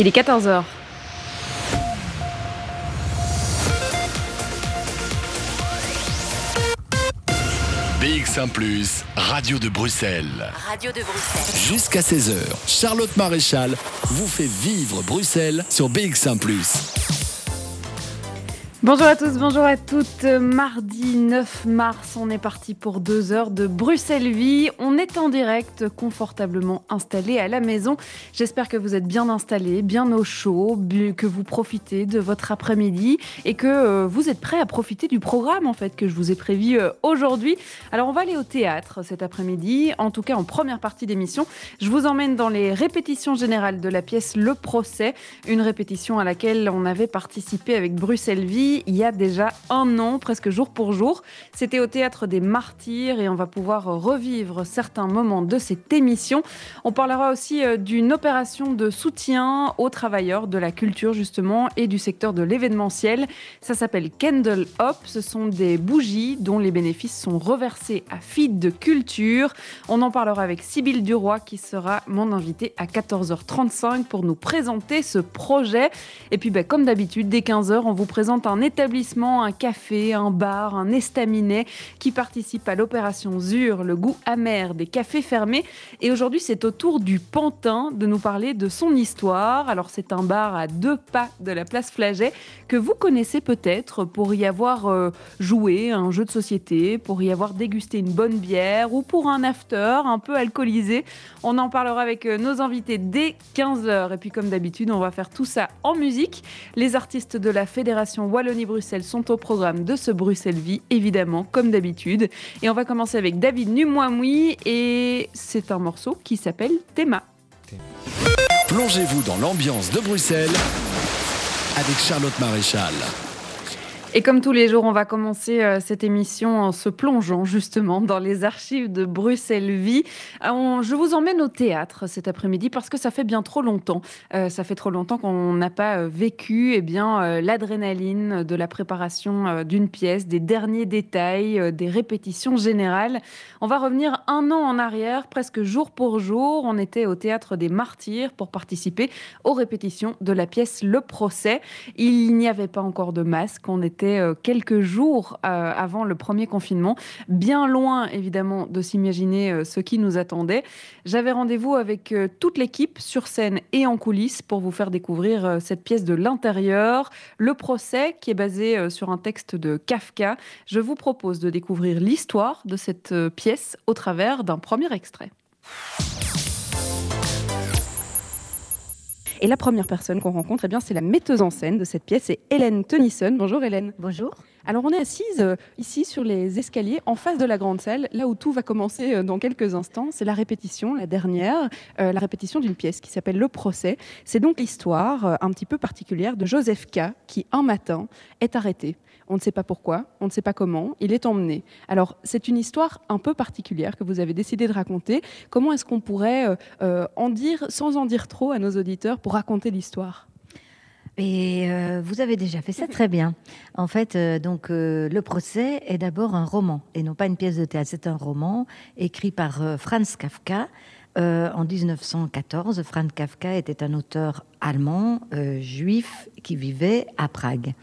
Il est 14h. BX1 ⁇ Radio de Bruxelles. Radio de Bruxelles. Jusqu'à 16h, Charlotte Maréchal vous fait vivre Bruxelles sur BX1 ⁇ Bonjour à tous, bonjour à toutes. Mardi 9 mars, on est parti pour deux heures de Bruxelles Vie. On est en direct, confortablement installé à la maison. J'espère que vous êtes bien installés, bien au chaud, que vous profitez de votre après-midi et que euh, vous êtes prêts à profiter du programme en fait que je vous ai prévu euh, aujourd'hui. Alors on va aller au théâtre cet après-midi, en tout cas en première partie d'émission. Je vous emmène dans les répétitions générales de la pièce Le Procès, une répétition à laquelle on avait participé avec Bruxelles Il y a déjà un an, presque jour pour jour. C'était au Théâtre des Martyrs et on va pouvoir revivre certains moments de cette émission. On parlera aussi euh, d'une opération de soutien aux travailleurs de la culture justement et du secteur de l'événementiel. Ça s'appelle Candle Hop. Ce sont des bougies dont les bénéfices sont reversés à Feed de Culture. On en parlera avec Sybille Duroy qui sera mon invité à 14h35 pour nous présenter ce projet. Et puis ben, comme d'habitude, dès 15h, on vous présente un établissement, un café, un bar, un estaminet qui participe à l'opération ZUR, le goût amer des cafés fermés. Et aujourd'hui, c'est au tour du Pantin de nous parler de son histoire. Alors, c'est un bar à deux pas de la place Flaget que vous connaissez peut-être pour y avoir euh, joué un jeu de société, pour y avoir dégusté une bonne bière ou pour un after un peu alcoolisé. On en parlera avec euh, nos invités dès 15h. Et puis, comme d'habitude, on va faire tout ça en musique. Les artistes de la Fédération Wallonie Wallonie-Bruxelles sont au programme de ce Bruxelles Vie, évidemment, comme d'habitude. Et on va commencer avec David Numouamoui et c'est un morceau qui s'appelle Théma. Plongez-vous dans l'ambiance de Bruxelles avec Charlotte Maréchal. Et comme tous les jours, on va commencer euh, cette émission en se plongeant justement dans les archives de Bruxelles Vie. Euh, je vous emmène au théâtre cet après-midi parce que ça fait bien trop longtemps. Euh, ça fait trop longtemps qu'on n'a pas vécu eh bien l'adrénaline de la préparation d'une pièce, des derniers détails, des répétitions générales. On va revenir un an en arrière, presque jour pour jour. On était au théâtre des Martyrs pour participer aux répétitions de la pièce Le Procès. Il n'y avait pas encore de masque. C'était euh, quelques jours euh, avant le premier confinement, bien loin évidemment de s'imaginer euh, ce qui nous attendait. J'avais rendez-vous avec toute l'équipe sur scène et en coulisses pour vous faire découvrir cette pièce de l'intérieur, le procès qui est basé sur un texte de Kafka. Je vous propose de découvrir l'histoire de cette pièce au travers d'un premier extrait. Et la première personne qu'on rencontre, eh bien, c'est la metteuse en scène de cette pièce, c'est Hélène Tennyson. Bonjour Hélène. Bonjour. Alors on est assise euh, ici sur les escaliers en face de la grande salle, là où tout va commencer euh, dans quelques instants. C'est la répétition, la dernière, euh, la répétition d'une pièce qui s'appelle Le procès. C'est donc l'histoire un petit peu particulière de Joseph K qui un matin est arrêté. On ne sait pas pourquoi, on ne sait pas comment, il est emmené. Alors, c'est une histoire un peu particulière que vous avez décidé de raconter. Comment est-ce qu'on pourrait euh, euh, en dire, sans en dire trop à nos auditeurs, pour raconter l'histoire? Et euh, vous avez déjà fait ça très bien. En fait, donc le procès est d'abord un roman et non pas une pièce de théâtre. C'est un roman écrit par Franz Kafka en 1914. Franz Kafka était un auteur allemand juif qui vivait à Prague.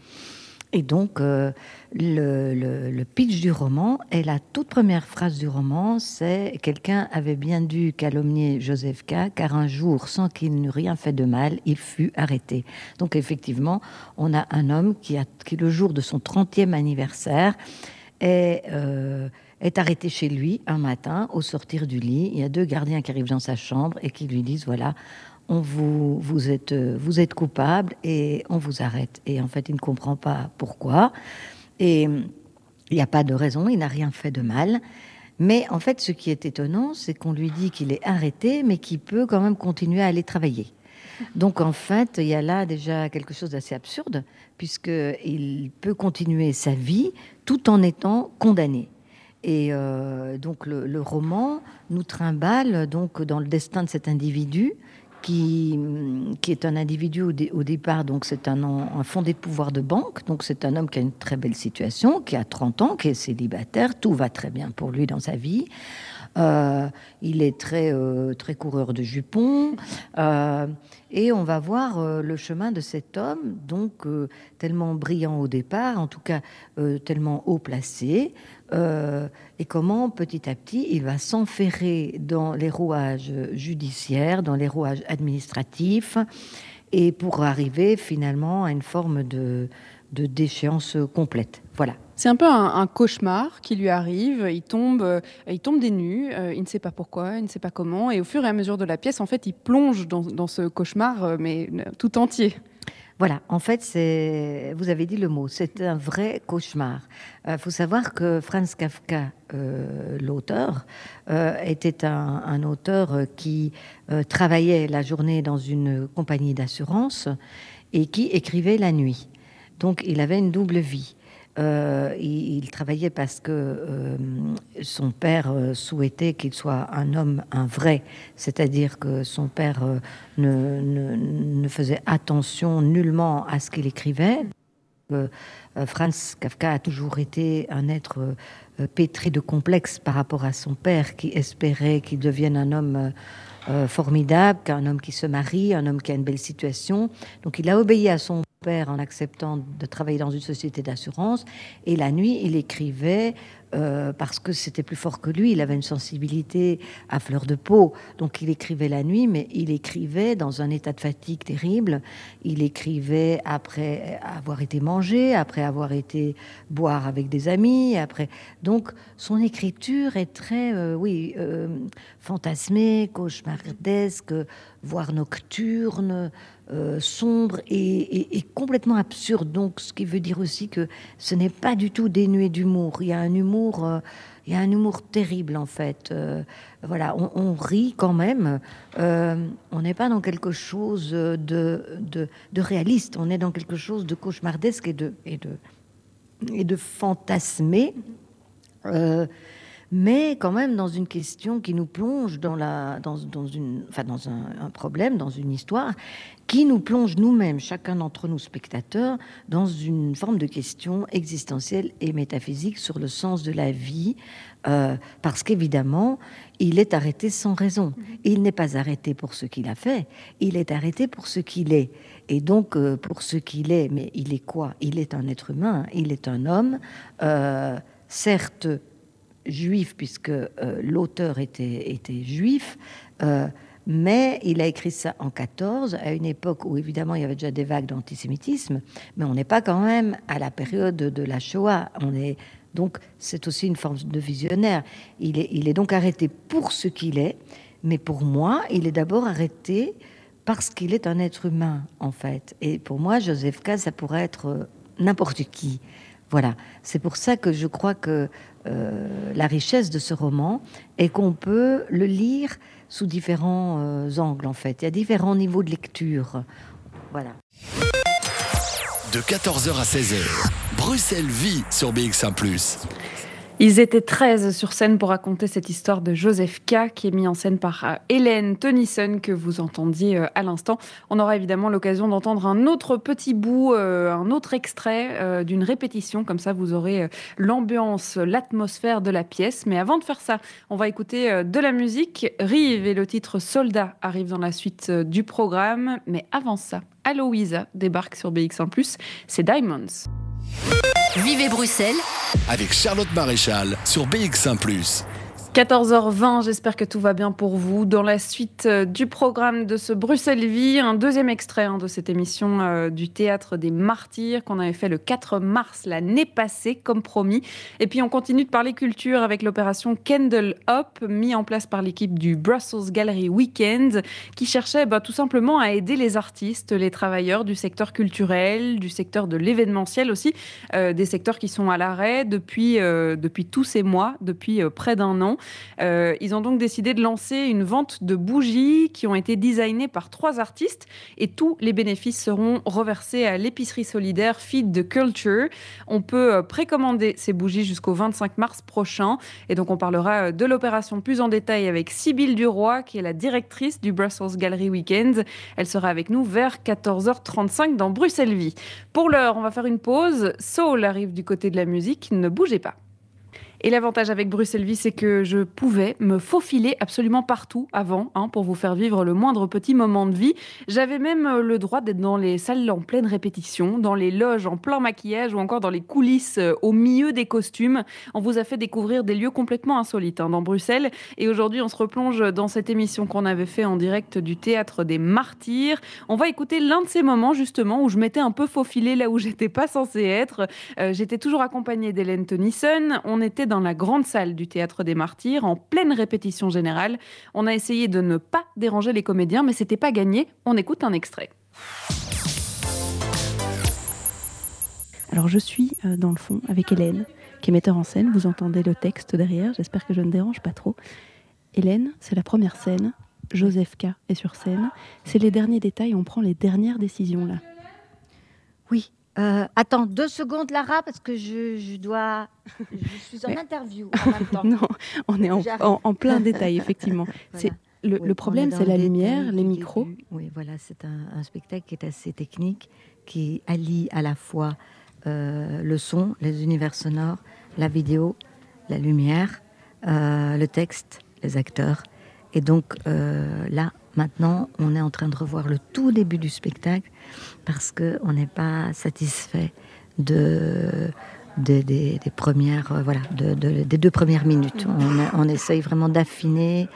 Et donc, euh, le, pitch du roman et la toute première phrase du roman, c'est quelqu'un avait bien dû calomnier Joseph K, car un jour, sans qu'il n'eût rien fait de mal, il fut arrêté. Donc, effectivement, on a un homme qui, a, le jour de son 30e anniversaire, est, euh, est arrêté chez lui un matin au sortir du lit. Il y a deux gardiens qui arrivent dans sa chambre et qui lui disent voilà, on vous, vous, êtes, vous êtes coupable et on vous arrête. Et en fait, il ne comprend pas pourquoi. Et il n'y a pas de raison, il n'a rien fait de mal. Mais en fait, ce qui est étonnant, c'est qu'on lui dit qu'il est arrêté, mais qu'il peut quand même continuer à aller travailler. Donc en fait, il y a là déjà quelque chose d'assez absurde, puisqu'il peut continuer sa vie tout en étant condamné. Et euh, donc le, le, roman nous trimballe donc dans le destin de cet individu qui, qui est un individu au, départ, donc c'est un, un, fondé de pouvoir de banque, donc c'est un homme qui a une très belle situation, qui a 30 ans, qui est célibataire, tout va très bien pour lui dans sa vie. Euh, il est très, euh, très coureur de jupons. Euh, et on va voir le chemin de cet homme, donc tellement brillant au départ, en tout cas tellement haut placé, et comment petit à petit il va s'enferrer dans les rouages judiciaires, dans les rouages administratifs, et pour arriver finalement à une forme de, de déchéance complète. Voilà. C'est un peu un, cauchemar qui lui arrive. Il tombe, euh, il tombe des nues. Euh, il ne sait pas pourquoi, il ne sait pas comment. Et au fur et à mesure de la pièce, en fait, il plonge dans, ce cauchemar, euh, mais tout entier. Voilà, en fait, c'est, vous avez dit le mot, c'est un vrai cauchemar. Il faut savoir que Franz Kafka, l'auteur, était un, un, auteur qui travaillait la journée dans une compagnie d'assurance et qui écrivait la nuit. Donc, il avait une double vie. Euh, il, travaillait parce que euh, son père euh, souhaitait qu'il soit un homme, un vrai, c'est-à-dire que son père ne, faisait attention nullement à ce qu'il écrivait. Franz Kafka a toujours été un être pétri de complexes par rapport à son père qui espérait qu'il devienne un homme formidable, qu'un homme qui se marie, un homme qui a une belle situation. Donc il a obéi à son en acceptant de travailler dans une société d'assurance. Et la nuit, il écrivait euh, parce que c'était plus fort que lui. Il avait une sensibilité à fleur de peau. Donc il écrivait la nuit, mais il écrivait dans un état de fatigue terrible. Il écrivait après avoir été mangé, après avoir été boire avec des amis. Après, donc son écriture est très, euh, oui, euh, fantasmée, cauchemardesque, voire nocturne. Euh, sombre et, complètement absurde. Donc, ce qui veut dire aussi que ce n'est pas du tout dénué d'humour. Il y a un humour, euh, il y a un humour terrible en fait. Euh, voilà, on, rit quand même. on n'est pas dans quelque chose de, de, réaliste. On est dans quelque chose de cauchemardesque et de et de et de fantasmé mais quand même dans une question qui nous plonge dans, la, dans, dans, une, enfin dans un, problème, dans une histoire, qui nous plonge nous-mêmes, chacun d'entre nous spectateurs, dans une forme de question existentielle et métaphysique sur le sens de la vie, euh, parce qu'évidemment, il est arrêté sans raison. Mhm. Il n'est pas arrêté pour ce qu'il a fait, il est arrêté pour ce qu'il est. Et donc, euh, pour ce qu'il est, mais il est quoi? Il est un être humain, il est un homme, euh, certes juif, puisque euh, l'auteur était, était juif, euh, mais il a écrit ça en 14, à une époque où évidemment il y avait déjà des vagues d'antisémitisme, mais on n'est pas quand même à la période de la Shoah. On est donc c'est aussi une forme de visionnaire. Il est, il est donc arrêté pour ce qu'il est, mais pour moi, il est d'abord arrêté parce qu'il est un être humain en fait. Et pour moi, Joseph K, ça pourrait être euh, n'importe qui. Voilà, c'est pour ça que je crois que euh, la richesse de ce roman est qu'on peut le lire sous différents euh, angles en fait. Il y a différents niveaux de lecture. Voilà. De 14h à 16h, Bruxelles vit sur BX1 ⁇ ils étaient 13 sur scène pour raconter cette histoire de Joseph K, qui est mis en scène par euh, Hélène Tennyson, que vous entendiez euh, à l'instant. On aura évidemment l'occasion d'entendre un autre petit bout, euh, un autre extrait d'une répétition. Comme ça, vous aurez l'ambiance, l'atmosphère de la pièce. Mais avant de faire ça, on va écouter de la musique. Rive et le titre Soldat arrivent dans la suite du programme. Mais avant ça, Aloïsa débarque sur BX1+. C'est Diamonds. Vivez Bruxelles. Avec Charlotte Maréchal sur BX1 ⁇ 14h20, j'espère que tout va bien pour vous. Dans la suite euh, du programme de ce Bruxelles Vie, un deuxième extrait hein, de cette émission euh, du Théâtre des Martyrs qu'on avait fait le 4 mars l'année passée, comme promis. Et puis on continue de parler culture avec l'opération Candle Up, mis en place par l'équipe du Brussels Gallery Weekend, qui cherchait bah, tout simplement à aider les artistes, les travailleurs du secteur culturel, du secteur de l'événementiel aussi, euh, des secteurs qui sont à l'arrêt depuis tous ces mois, depuis près d'un an. Euh, ils ont donc décidé de lancer une vente de bougies qui ont été designées par trois artistes et tous les bénéfices seront reversés à l'épicerie solidaire Feed the Culture. On peut euh, précommander ces bougies jusqu'au 25 mars prochain et donc on parlera euh, de l'opération plus en détail avec Sybille Duroy qui est la directrice du Brussels Gallery Weekend. Elle sera avec nous vers 14h35 dans Bruxelles Vie. Pour l'heure, on va faire une pause. Soul arrive du côté de la musique. Ne bougez pas. Et l'avantage avec Bruxelles Vie, c'est que je pouvais me faufiler absolument partout avant, hein, pour vous faire vivre le moindre petit moment de vie. J'avais même euh, le droit d'être dans les salles en pleine répétition, dans les loges en plein maquillage ou encore dans les coulisses euh, au milieu des costumes. On vous a fait découvrir des lieux complètement insolites hein, dans Bruxelles. Et aujourd'hui, on se replonge dans cette émission qu'on avait fait en direct du théâtre des Martyrs. On va écouter l'un de ces moments justement où je m'étais un peu faufilée là où j'étais pas censée être. Euh, j'étais toujours accompagnée d'Hélène Tennyson. On était dans la grande salle du théâtre des Martyrs en pleine répétition générale. On a essayé de ne pas déranger les comédiens, mais c'était pas gagné. On écoute un extrait. Alors je suis euh, dans le fond avec Hélène, qui est metteur en scène. Vous entendez le texte derrière, j'espère que je ne dérange pas trop. Hélène, c'est la première scène. Joseph K est sur scène. C'est les derniers détails, on prend les dernières décisions là. Oui. Euh, attends deux secondes, Lara, parce que je, dois. Je suis en interview en même temps. non, on est en, plein détail, effectivement. Le, problème, c'est la lumière, les micros. Oui, voilà, c'est un, spectacle qui est assez technique, qui allie à la fois euh, le son, les univers sonores, la vidéo, la lumière, euh, le texte, les acteurs. Et donc là, maintenant, on est en train de revoir le tout début du spectacle parce qu'on n'est pas satisfait de, des, premières, voilà, des deux premières minutes. On, on essaye vraiment d'affiner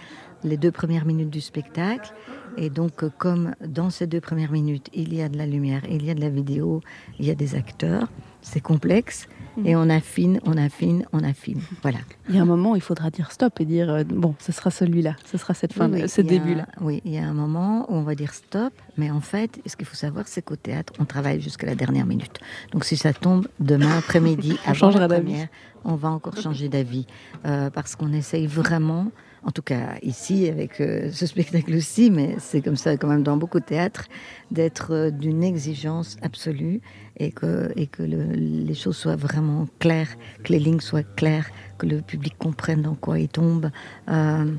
les deux premières minutes du spectacle. Et donc, comme dans ces deux premières minutes, il y a de la lumière, il y a de la vidéo, il y a des acteurs, c'est complexe. Mhm. Et on affine, on affine, on affine. Voilà. Il y a un moment où il faudra dire stop et dire euh, bon, ce sera celui-là, ce sera cette fin, ce début-là. Oui, il y a un moment où on va dire stop, mais en fait, ce qu'il faut savoir, c'est qu'au théâtre, on travaille jusqu'à la dernière minute. Donc si ça tombe demain après-midi, on changera d'avis. On va encore changer d'avis euh, parce qu'on essaye vraiment en tout cas ici avec euh, ce spectacle aussi, mais c'est comme ça quand même dans beaucoup de théâtres, d'être euh, d'une exigence absolue et que, les choses soient vraiment claires, que les lignes soient claires, que le public comprenne dans quoi il tombe. Euh,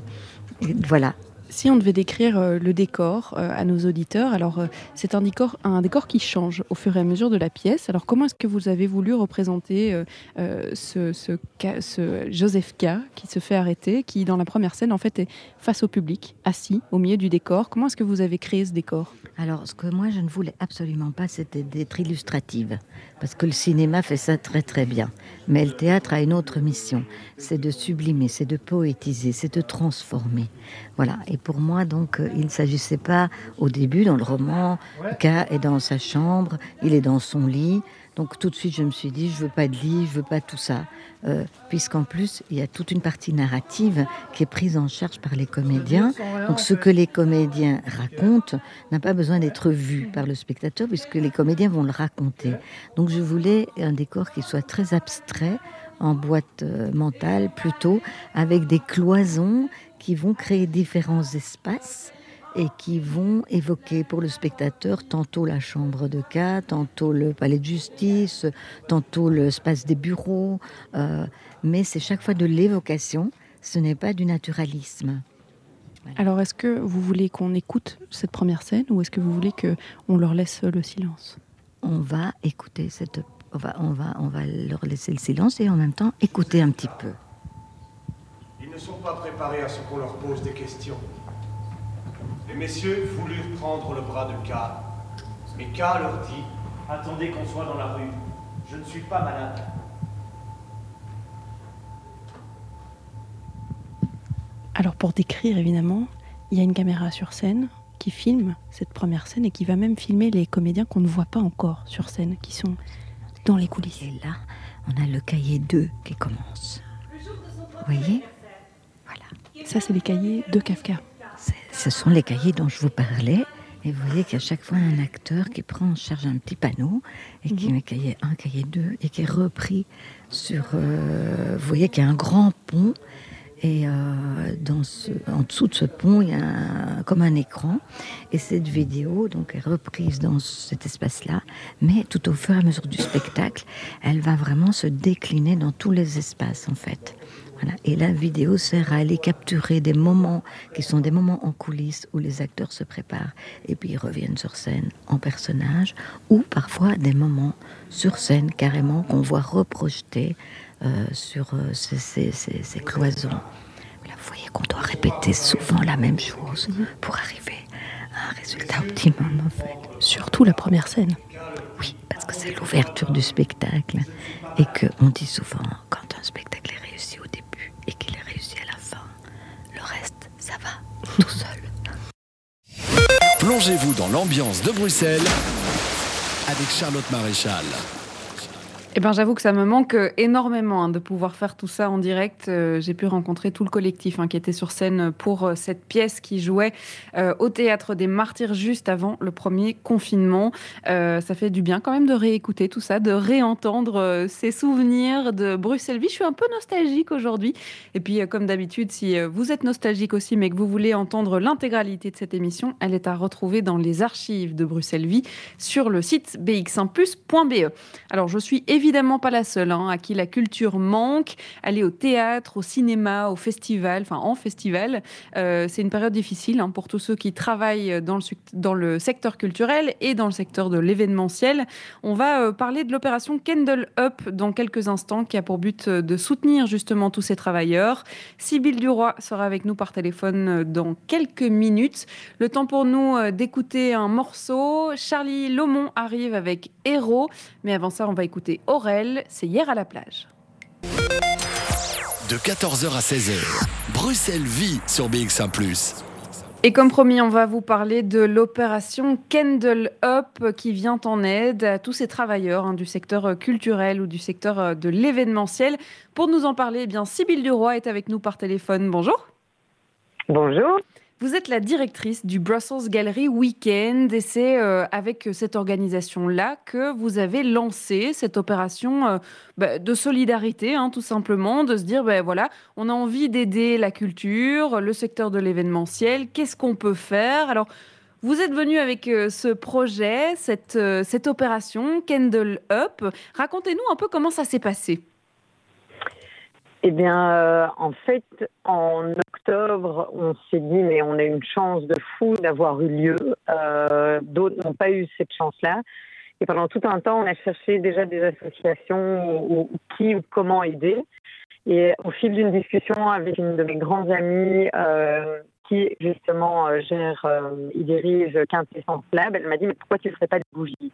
voilà, si on devait décrire euh, le décor euh, à nos auditeurs, alors euh, c'est un décor, un décor qui change au fur et à mesure de la pièce. Alors comment est-ce que vous avez voulu représenter ce, ce, Joseph K qui se fait arrêter, qui dans la première scène en fait est face au public, assis au milieu du décor? Comment est-ce que vous avez créé ce décor? Alors ce que moi je ne voulais absolument pas, c'était d'être illustrative, parce que le cinéma fait ça très très bien. Mais le théâtre a une autre mission, c'est de sublimer, c'est de poétiser, c'est de transformer. Voilà. Pour moi, donc, euh, il ne s'agissait pas au début, dans le roman, K est dans sa chambre, il est dans son lit. Donc tout de suite, je me suis dit, je veux pas de lit, je veux pas tout ça, euh, puisqu'en plus, il y a toute une partie narrative qui est prise en charge par les comédiens. Donc ce que les comédiens racontent n'a pas besoin d'être vu par le spectateur, puisque les comédiens vont le raconter. Donc je voulais un décor qui soit très abstrait, en boîte euh, mentale plutôt, avec des cloisons qui vont créer différents espaces et qui vont évoquer pour le spectateur tantôt la chambre de cas, tantôt le palais de justice, tantôt l'espace des bureaux. Euh, mais c'est chaque fois de l'évocation, ce n'est pas du naturalisme. Alors, est-ce que vous voulez qu'on écoute cette première scène ou est-ce que vous voulez qu'on leur laisse le silence? On va écouter cette. On va, on, va, on va leur laisser le silence et en même temps écouter un petit peu ne sont pas préparés à ce qu'on leur pose des questions. Les messieurs voulurent prendre le bras de K. Mais K leur dit Attendez qu'on soit dans la rue. Je ne suis pas malade. Alors, pour décrire, évidemment, il y a une caméra sur scène qui filme cette première scène et qui va même filmer les comédiens qu'on ne voit pas encore sur scène, qui sont dans les coulisses. Et là, on a le cahier 2 qui commence. Vous voyez ça, c'est les cahiers de Kafka. Ce sont les cahiers dont je vous parlais. Et vous voyez qu'il y a chaque fois un acteur qui prend en charge un petit panneau et qui mhm. met cahier 1, cahier 2 et qui est repris sur. Euh, vous voyez qu'il y a un grand pont et euh, dans ce, en dessous de ce pont, il y a comme un écran. Et cette vidéo donc, est reprise dans cet espace-là. Mais tout au fur et à mesure du spectacle, elle va vraiment se décliner dans tous les espaces, en fait. Et la vidéo sert à aller capturer des moments qui sont des moments en coulisses où les acteurs se préparent et puis ils reviennent sur scène en personnage ou parfois des moments sur scène carrément qu'on voit reprojeter sur ces, cloisons. Là, vous voyez qu'on doit répéter souvent la même chose pour arriver à un résultat optimum, en fait. Surtout la première scène. Oui, parce que c'est l'ouverture du spectacle. Et qu'on dit souvent, quand un spectacle est réussi au début et qu'il est réussi à la fin, le reste, ça va Plongez-vous dans l'ambiance de Bruxelles avec Charlotte Maréchal. Eh ben, j'avoue que ça me manque euh, énormément hein, de pouvoir faire tout ça en direct. Euh, j'ai pu rencontrer tout le collectif hein, qui était sur scène pour euh, cette pièce qui jouait au théâtre des Martyrs juste avant le premier confinement. ça fait du bien quand même de réécouter tout ça, de réentendre ces souvenirs de Bruxelles-Vie. Je suis un peu nostalgique aujourd'hui. Et puis, comme d'habitude, si vous êtes nostalgique aussi, mais que vous voulez entendre l'intégralité de cette émission, elle est à retrouver dans les archives de Bruxelles-Vie sur le site bx1plus.be. Alors, je suis évidemment évidemment pas la seule hein, à qui la culture manque. Aller au théâtre, au cinéma, au festival, enfin en festival, euh, c'est une période difficile hein, pour tous ceux qui travaillent dans le, secteur culturel et dans le secteur de l'événementiel. On va euh, parler de l'opération Kendall Up dans quelques instants qui a pour but euh, de soutenir justement tous ces travailleurs. Sybille Duroy sera avec nous par téléphone dans quelques minutes. Le temps pour nous d'écouter un morceau. Charlie Lomont arrive avec Héros. Mais avant ça, on va écouter Aurel, c'est hier à la plage. De 14h à 16h, Bruxelles vit sur BX1 ⁇ et comme promis, on va vous parler de l'opération Kendall Up qui vient en aide à tous ces travailleurs hein, du secteur culturel ou du secteur euh, de l'événementiel. Pour nous en parler, eh bien Sybille Duroy est avec nous par téléphone. Bonjour. Bonjour. Vous êtes la directrice du Brussels Gallery Weekend et c'est euh, avec cette organisation-là que vous avez lancé cette opération euh, bah, de solidarité, hein, tout simplement, de se dire, ben voilà, on a envie d'aider la culture, le secteur de l'événementiel, qu'est-ce qu'on peut faire? Alors, vous êtes venu avec euh, ce projet, cette, cette opération Candle Up. Racontez-nous un peu comment ça s'est passé. Eh bien, euh, en fait, en octobre, on s'est dit, mais on a une chance de fou d'avoir eu lieu. Euh, D'autres n'ont pas eu cette chance-là. Et pendant tout un temps, on a cherché déjà des associations ou, qui ou comment aider. Et au fil d'une discussion avec une de mes grandes amies euh, qui justement euh, gère euh, et dirige Quintessence Lab, elle m'a dit mais pourquoi tu ne ferais pas des bougies?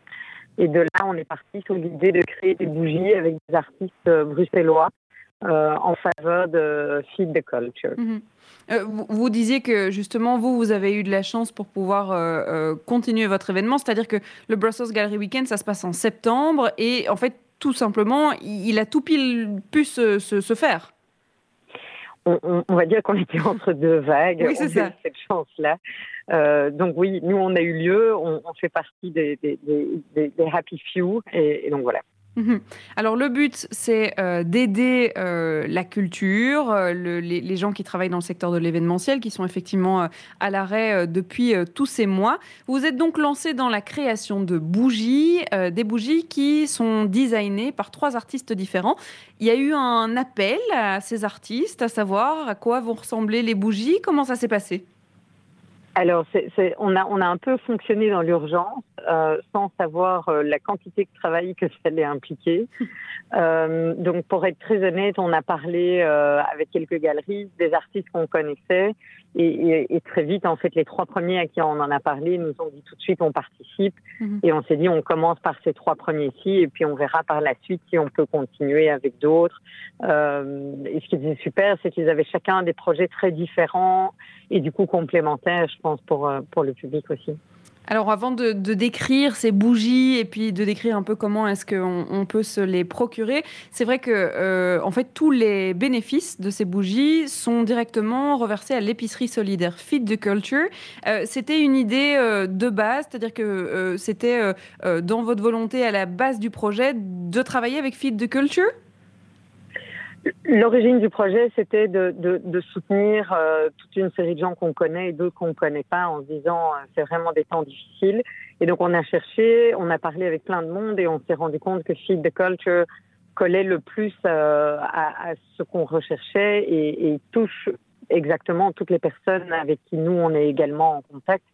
Et de là, on est parti sur l'idée de créer des bougies avec des artistes bruxellois euh, en faveur de Feed the Culture. Mhm. Euh, vous, disiez que justement, vous, vous avez eu de la chance pour pouvoir euh, continuer votre événement, c'est-à-dire que le Brussels Gallery Weekend, ça se passe en septembre et en fait, tout simplement, il, a tout pile pu se, se, faire. On, va dire qu'on était entre deux vagues. Oui, c'est ça. cette chance-là. donc oui, nous, on a eu lieu, on, fait partie des, des, des, Happy Few, et donc voilà. Mhm. Alors le but, c'est euh, d'aider euh, la culture, euh, les, gens qui travaillent dans le secteur de l'événementiel, qui sont effectivement à l'arrêt depuis tous ces mois. Vous êtes donc lancé dans la création de bougies, des bougies qui sont designées par trois artistes différents. Il y a eu un appel à ces artistes, à savoir à quoi vont ressembler les bougies. Comment ça s'est passé? Alors, on, a, on a un peu fonctionné dans l'urgence euh, sans savoir euh, la quantité de travail que ça allait impliquer. Euh, donc, pour être très honnête, on a parlé avec quelques galeries, des artistes qu'on connaissait, et, très vite, en fait, les trois premiers à qui on en a parlé nous ont dit tout de suite on participe, mhm. et on s'est dit on commence par ces trois premiers-ci, et puis on verra par la suite si on peut continuer avec d'autres. et ce qui était super, c'est qu'ils avaient chacun des projets très différents et du coup complémentaires, je pense, pour, pour le public aussi. Alors avant de, décrire ces bougies et puis de décrire un peu comment est-ce qu'on peut se les procurer, c'est vrai que euh, en fait tous les bénéfices de ces bougies sont directement reversés à l'épicerie solidaire Feed the Culture. Euh, c'était une idée euh, de base, c'est-à-dire que c'était dans votre volonté à la base du projet de travailler avec Feed the Culture? L'origine du projet, c'était de, de, soutenir euh, toute une série de gens qu'on connaît et d'autres qu'on ne connaît pas en se disant euh, c'est vraiment des temps difficiles. Et donc on a cherché, on a parlé avec plein de monde et on s'est rendu compte que Feed the Culture collait le plus euh, à, ce qu'on recherchait et, et, touche exactement toutes les personnes avec qui nous on est également en contact.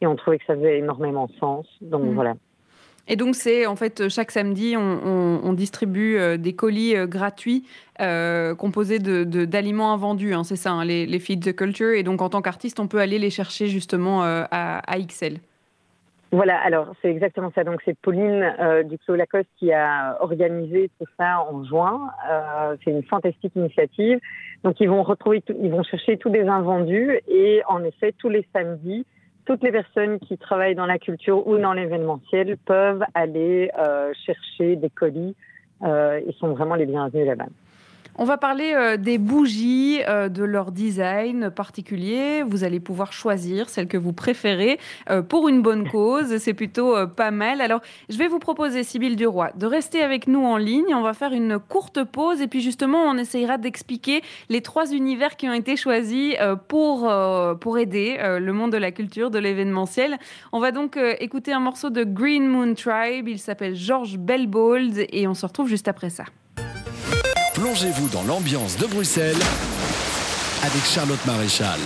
Et on trouvait que ça faisait énormément de sens. Donc mmh. voilà. Et donc, c'est en fait chaque samedi, on, distribue des colis gratuits composés d'aliments invendus. Hein, c'est ça, hein, les, les Feed the Culture. Et donc, en tant qu'artiste, on peut aller les chercher justement à, à XL. Voilà, alors c'est exactement ça. Donc c'est Pauline euh, Duclos Lacoste qui a organisé tout ça en juin. Euh, c'est une fantastique initiative. Donc ils vont retrouver, ils vont chercher tous des invendus et en effet tous les samedis, toutes les personnes qui travaillent dans la culture ou dans l'événementiel peuvent aller euh, chercher des colis. Euh, ils sont vraiment les bienvenus là-bas. On va parler euh, des bougies, euh, de leur design particulier. Vous allez pouvoir choisir celle que vous préférez euh, pour une bonne cause. C'est plutôt pas mal. Alors, je vais vous proposer, Sybille Duroy, de rester avec nous en ligne. On va faire une courte pause et puis justement, on essayera d'expliquer les trois univers qui ont été choisis pour, pour aider le monde de la culture, de l'événementiel. On va donc écouter un morceau de Green Moon Tribe. Il s'appelle George Bellbold et on se retrouve juste après ça. Plongez-vous dans l'ambiance de Bruxelles avec Charlotte Maréchal.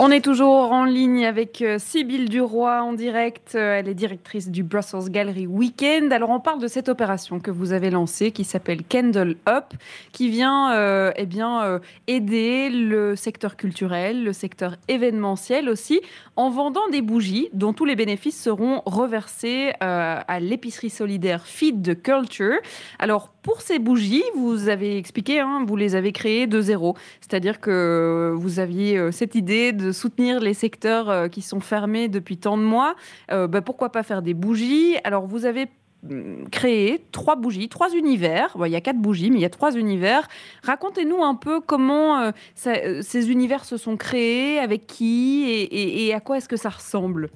On est toujours en ligne avec euh, Sybille Duroy en direct. Euh, elle est directrice du Brussels Gallery Weekend. Alors, on parle de cette opération que vous avez lancée qui s'appelle Candle Up, qui vient euh, eh bien, aider le secteur culturel, le secteur événementiel aussi, en vendant des bougies dont tous les bénéfices seront reversés à l'épicerie solidaire Feed the Culture. Alors, pour ces bougies, vous avez expliqué, hein, vous les avez créées de zéro. C'est-à-dire que vous aviez cette idée de soutenir les secteurs euh, qui sont fermés depuis tant de mois, euh, bah, pourquoi pas faire des bougies? Alors, vous avez mm, créé trois bougies, trois univers. il y a quatre bougies, mais il y a trois univers. Racontez-nous un peu comment euh, ces univers se sont créés, avec qui et, à quoi est-ce que ça ressemble?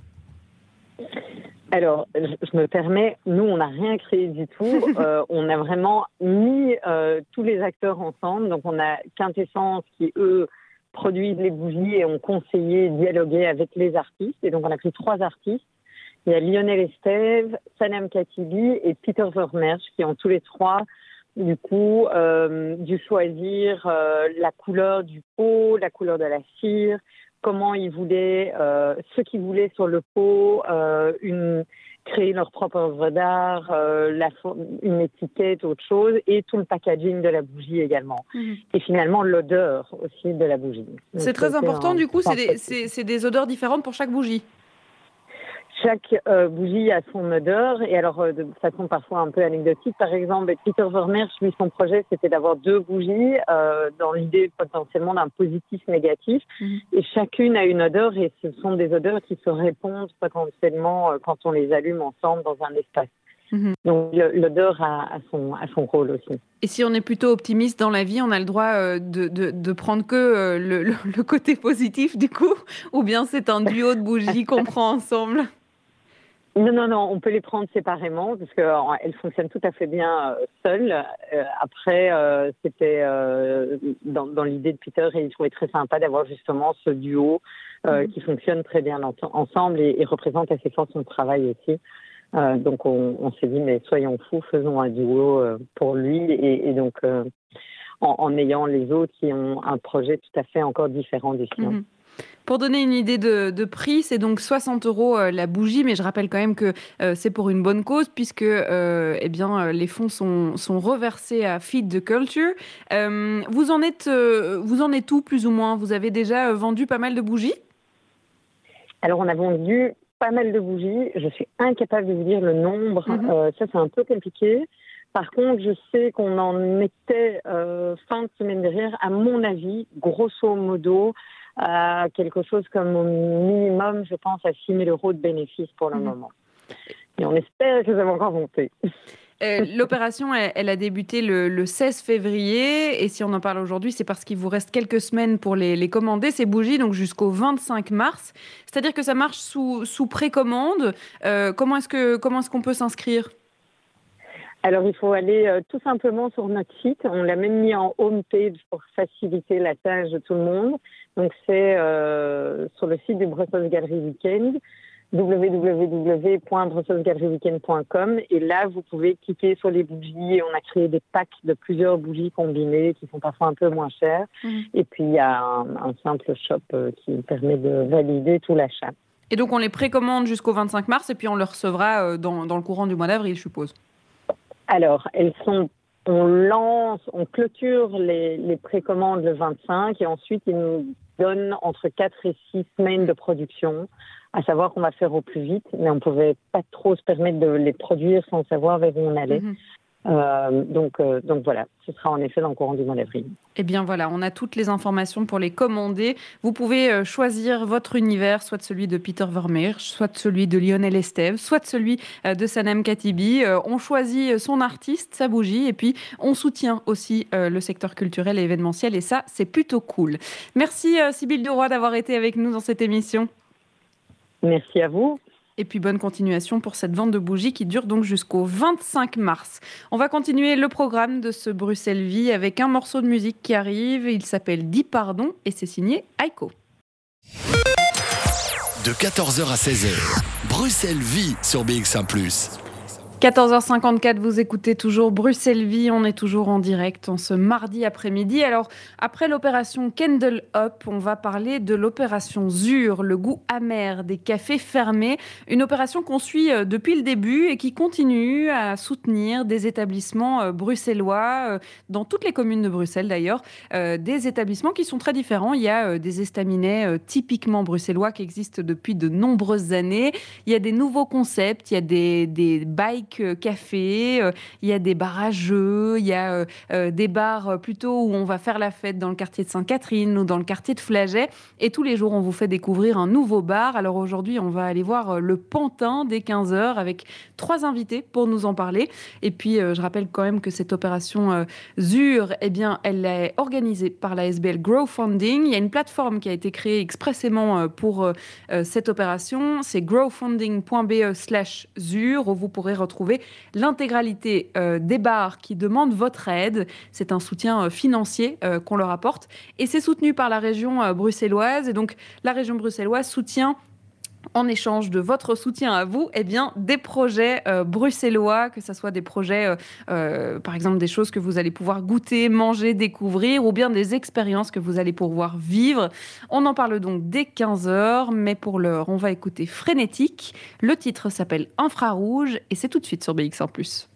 Alors, je me permets, nous, on n'a rien créé du tout. on a vraiment mis tous les acteurs ensemble. Donc, on a Quintessence qui, eux, produisent les bougies et ont conseillé, dialoguer avec les artistes. Et donc, on a pris trois artistes. Il y a Lionel Estève, Sanam Katibi et Peter Vermersch qui ont tous les trois, du coup, euh, dû choisir euh, la couleur du pot, la couleur de la cire, comment ils voulaient, euh, ce qu'ils voulaient sur le pot, euh, une, créer leur propre œuvre d'art, euh, une étiquette, autre chose, et tout le packaging de la bougie également. Mhm. Et finalement, l'odeur aussi de la bougie. C'est très important, du coup, c'est des odeurs différentes pour chaque bougie chaque euh, bougie a son odeur et alors euh, de façon parfois un peu anecdotique. Par exemple, Peter Vermeer, lui, son projet, c'était d'avoir deux bougies euh, dans l'idée potentiellement d'un positif négatif mhm. et chacune a une odeur et ce sont des odeurs qui se répondent potentiellement quand on les allume ensemble dans un espace. Mhm. Donc l'odeur a, son, a son rôle aussi. Et si on est plutôt optimiste dans la vie, on a le droit de, de, de prendre que le, le, côté positif du coup Ou bien c'est un duo de bougies qu'on prend ensemble? Non, non, non, on peut les prendre séparément parce qu'elles fonctionnent tout à fait bien euh, seules. Euh, après, euh, c'était dans, dans l'idée de Peter et il trouvait très sympa d'avoir justement ce duo mhm. qui fonctionne très bien ensemble et, représente assez fort son travail aussi. donc on, s'est dit, mais soyons fous, faisons un duo pour lui et, donc en, ayant les autres qui ont un projet tout à fait encore différent du sien. Mhm. Pour donner une idée de, prix, c'est donc 60 euros euh, la bougie, mais je rappelle quand même que euh, c'est pour une bonne cause puisque euh, eh bien, les fonds sont, sont, reversés à Feed the Culture. vous, en êtes, vous en êtes où plus ou moins? Vous avez déjà vendu pas mal de bougies? Alors on a vendu pas mal de bougies. Je suis incapable de vous dire le nombre. Mhm. ça, c'est un peu compliqué. Par contre, je sais qu'on en était fin de semaine dernière, à mon avis, grosso modo, à quelque chose comme au minimum, je pense, à 6 000 euros de bénéfices pour le mhm. moment. Et on espère que ça va encore monter. Euh, l'opération, elle, a débuté le, 16 février. Et si on en parle aujourd'hui, c'est parce qu'il vous reste quelques semaines pour les, commander, ces bougies, donc jusqu'au 25 mars. C'est-à-dire que ça marche sous, sous précommande. Euh, comment est-ce qu'on est qu'on peut s'inscrire? Alors, il faut aller euh, tout simplement sur notre site. On l'a même mis en home page pour faciliter la tâche de tout le monde. Donc, c'est euh, sur le site du Brussels Gallery Weekend, www.brusselsgalleryweekend.com. Et là, vous pouvez cliquer sur les bougies. On a créé des packs de plusieurs bougies combinées qui sont parfois un peu moins chères. Mmh. Et puis, il y a un, simple shop euh, qui permet de valider tout l'achat. Et donc on les précommande jusqu'au 25 mars et puis on les recevra dans, dans le courant du mois d'avril, je suppose. Alors, elles sont on lance, on clôture les, les, précommandes le 25 et ensuite ils nous donnent entre 4 et 6 semaines de production, à savoir qu'on va faire au plus vite, mais on ne pouvait pas trop se permettre de les produire sans savoir vers où on allait. Mhm. Euh, donc, euh, donc voilà, ce sera en effet dans le courant du mois d'avril. Eh bien voilà, on a toutes les informations pour les commander. Vous pouvez euh, choisir votre univers, soit celui de Peter Vermeer, soit celui de Lionel Estève, soit celui de Sanem Katibi. on choisit son artiste, sa bougie, et puis on soutient aussi le secteur culturel et événementiel, et ça, c'est plutôt cool. Merci Sybille Duroy d'avoir été avec nous dans cette émission. Merci à vous. Et puis bonne continuation pour cette vente de bougies qui dure donc jusqu'au 25 mars. On va continuer le programme de ce Bruxelles Vie avec un morceau de musique qui arrive. Il s'appelle Dis pardon et c'est signé Aiko. De 14h à 16h, Bruxelles Vie sur BX1 ⁇ 14h54, vous écoutez toujours Bruxelles Vie, on est toujours en direct en ce mardi après-midi. Alors, après l'opération Candle Up, on va parler de l'opération ZUR, le goût amer des cafés fermés. Une opération qu'on suit euh, depuis le début et qui continue à soutenir des établissements euh, bruxellois, euh, dans toutes les communes de Bruxelles d'ailleurs, des établissements qui sont très différents. Il y a des estaminets typiquement bruxellois qui existent depuis de nombreuses années. Il y a des nouveaux concepts, il y a des, des bikes café, euh, il y a des bars à jeux, il y a euh, euh, des bars plutôt où on va faire la fête dans le quartier de Sainte-Catherine ou dans le quartier de Flaget. Et tous les jours, on vous fait découvrir un nouveau bar. Alors aujourd'hui, on va aller voir le Pantin dès 15h avec trois invités pour nous en parler. Et puis, je rappelle quand même que cette opération ZUR, eh bien, elle est organisée par la SBL Grow Funding. Il y a une plateforme qui a été créée expressément pour cette opération. C'est growfunding.be slash ZUR où vous pourrez retrouver l'intégralité euh, des bars qui demandent votre aide. C'est un soutien euh, financier euh, qu'on leur apporte et c'est soutenu par la région bruxelloise. Et donc la région bruxelloise soutient en échange de votre soutien à vous, eh bien, des projets bruxellois, que ce soit des projets, par exemple, des choses que vous allez pouvoir goûter, manger, découvrir, ou bien des expériences que vous allez pouvoir vivre. On en parle donc dès 15h, mais pour l'heure, on va écouter Frénétique. Le titre s'appelle Infrarouge et c'est tout de suite sur BX1 ⁇